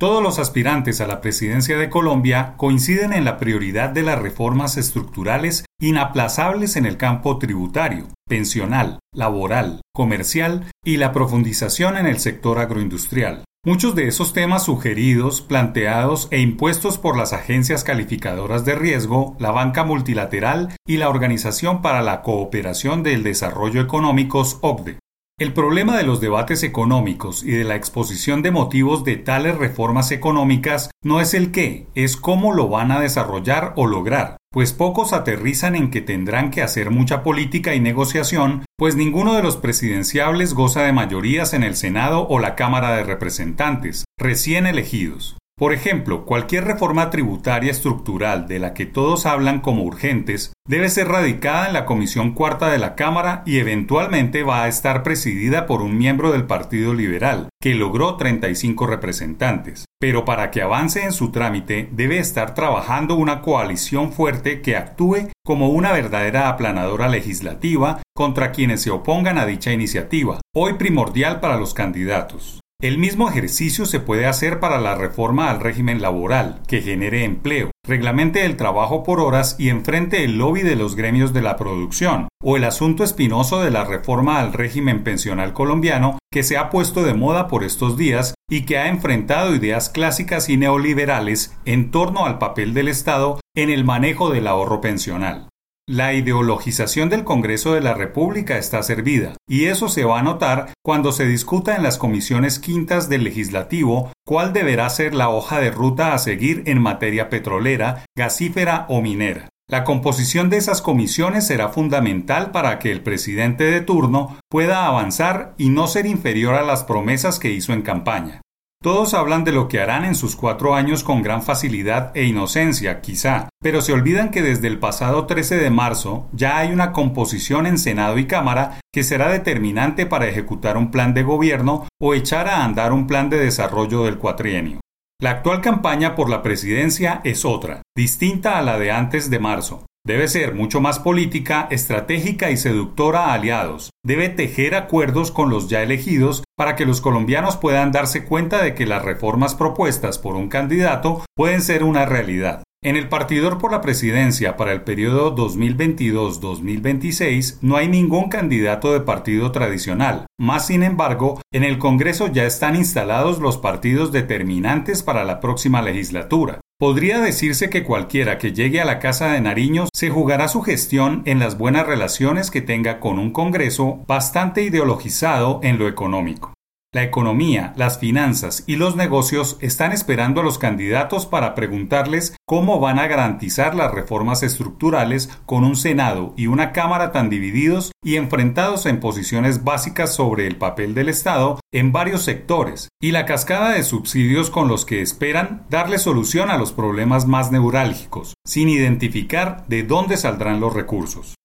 Todos los aspirantes a la presidencia de Colombia coinciden en la prioridad de las reformas estructurales inaplazables en el campo tributario, pensional, laboral, comercial y la profundización en el sector agroindustrial. Muchos de esos temas sugeridos, planteados e impuestos por las agencias calificadoras de riesgo, la banca multilateral y la Organización para la Cooperación del Desarrollo Económicos OCDE. El problema de los debates económicos y de la exposición de motivos de tales reformas económicas no es el qué, es cómo lo van a desarrollar o lograr, pues pocos aterrizan en que tendrán que hacer mucha política y negociación, pues ninguno de los presidenciables goza de mayorías en el Senado o la Cámara de Representantes, recién elegidos. Por ejemplo, cualquier reforma tributaria estructural de la que todos hablan como urgentes debe ser radicada en la Comisión Cuarta de la Cámara y eventualmente va a estar presidida por un miembro del Partido Liberal, que logró 35 representantes. Pero para que avance en su trámite debe estar trabajando una coalición fuerte que actúe como una verdadera aplanadora legislativa contra quienes se opongan a dicha iniciativa, hoy primordial para los candidatos. El mismo ejercicio se puede hacer para la reforma al régimen laboral, que genere empleo, reglamente el trabajo por horas y enfrente el lobby de los gremios de la producción, o el asunto espinoso de la reforma al régimen pensional colombiano, que se ha puesto de moda por estos días y que ha enfrentado ideas clásicas y neoliberales en torno al papel del Estado en el manejo del ahorro pensional. La ideologización del Congreso de la República está servida, y eso se va a notar cuando se discuta en las comisiones quintas del legislativo cuál deberá ser la hoja de ruta a seguir en materia petrolera, gasífera o minera. La composición de esas comisiones será fundamental para que el presidente de turno pueda avanzar y no ser inferior a las promesas que hizo en campaña. Todos hablan de lo que harán en sus cuatro años con gran facilidad e inocencia, quizá, pero se olvidan que desde el pasado 13 de marzo ya hay una composición en Senado y Cámara que será determinante para ejecutar un plan de gobierno o echar a andar un plan de desarrollo del cuatrienio. La actual campaña por la presidencia es otra, distinta a la de antes de marzo. Debe ser mucho más política, estratégica y seductora a aliados. Debe tejer acuerdos con los ya elegidos para que los colombianos puedan darse cuenta de que las reformas propuestas por un candidato pueden ser una realidad. En el partidor por la presidencia para el periodo 2022-2026 no hay ningún candidato de partido tradicional. Más sin embargo, en el Congreso ya están instalados los partidos determinantes para la próxima legislatura. Podría decirse que cualquiera que llegue a la Casa de Nariño se jugará su gestión en las buenas relaciones que tenga con un Congreso bastante ideologizado en lo económico. La economía, las finanzas y los negocios están esperando a los candidatos para preguntarles cómo van a garantizar las reformas estructurales con un Senado y una Cámara tan divididos y enfrentados en posiciones básicas sobre el papel del Estado en varios sectores y la cascada de subsidios con los que esperan darle solución a los problemas más neurálgicos, sin identificar de dónde saldrán los recursos.